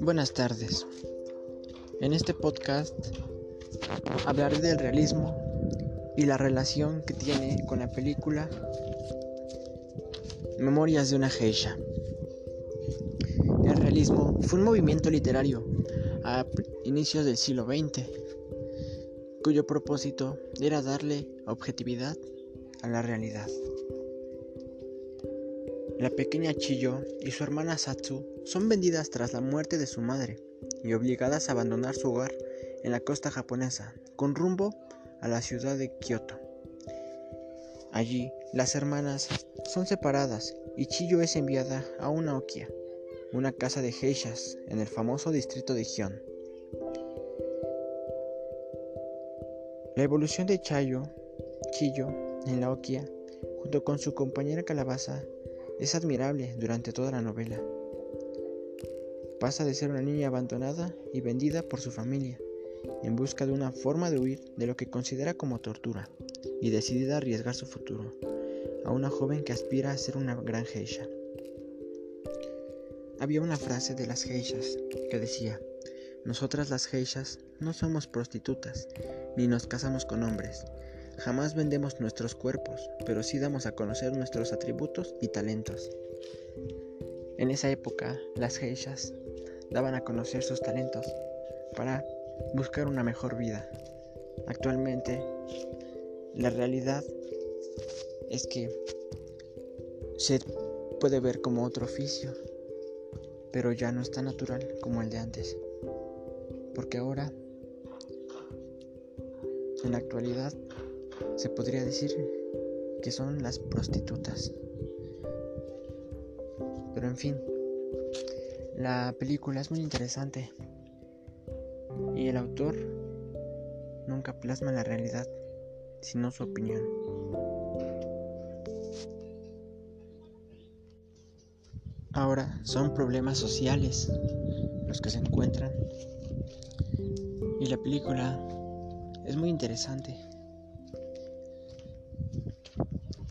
Buenas tardes. En este podcast hablaré del realismo y la relación que tiene con la película Memorias de una geisha. El realismo fue un movimiento literario a inicios del siglo XX cuyo propósito era darle objetividad a la realidad. La pequeña Chiyo y su hermana Satsu son vendidas tras la muerte de su madre y obligadas a abandonar su hogar en la costa japonesa con rumbo a la ciudad de Kioto. Allí, las hermanas son separadas y Chiyo es enviada a una Okia, una casa de geishas en el famoso distrito de Gion. La evolución de Chayo, Chiyo en la Okia, junto con su compañera Calabaza, es admirable durante toda la novela. Pasa de ser una niña abandonada y vendida por su familia, en busca de una forma de huir de lo que considera como tortura, y decidida a arriesgar su futuro, a una joven que aspira a ser una gran geisha. Había una frase de las geishas que decía, nosotras las geishas no somos prostitutas, ni nos casamos con hombres, Jamás vendemos nuestros cuerpos, pero sí damos a conocer nuestros atributos y talentos. En esa época, las geishas daban a conocer sus talentos para buscar una mejor vida. Actualmente, la realidad es que se puede ver como otro oficio, pero ya no es tan natural como el de antes. Porque ahora, en la actualidad, se podría decir que son las prostitutas. Pero en fin, la película es muy interesante y el autor nunca plasma la realidad, sino su opinión. Ahora son problemas sociales los que se encuentran y la película es muy interesante.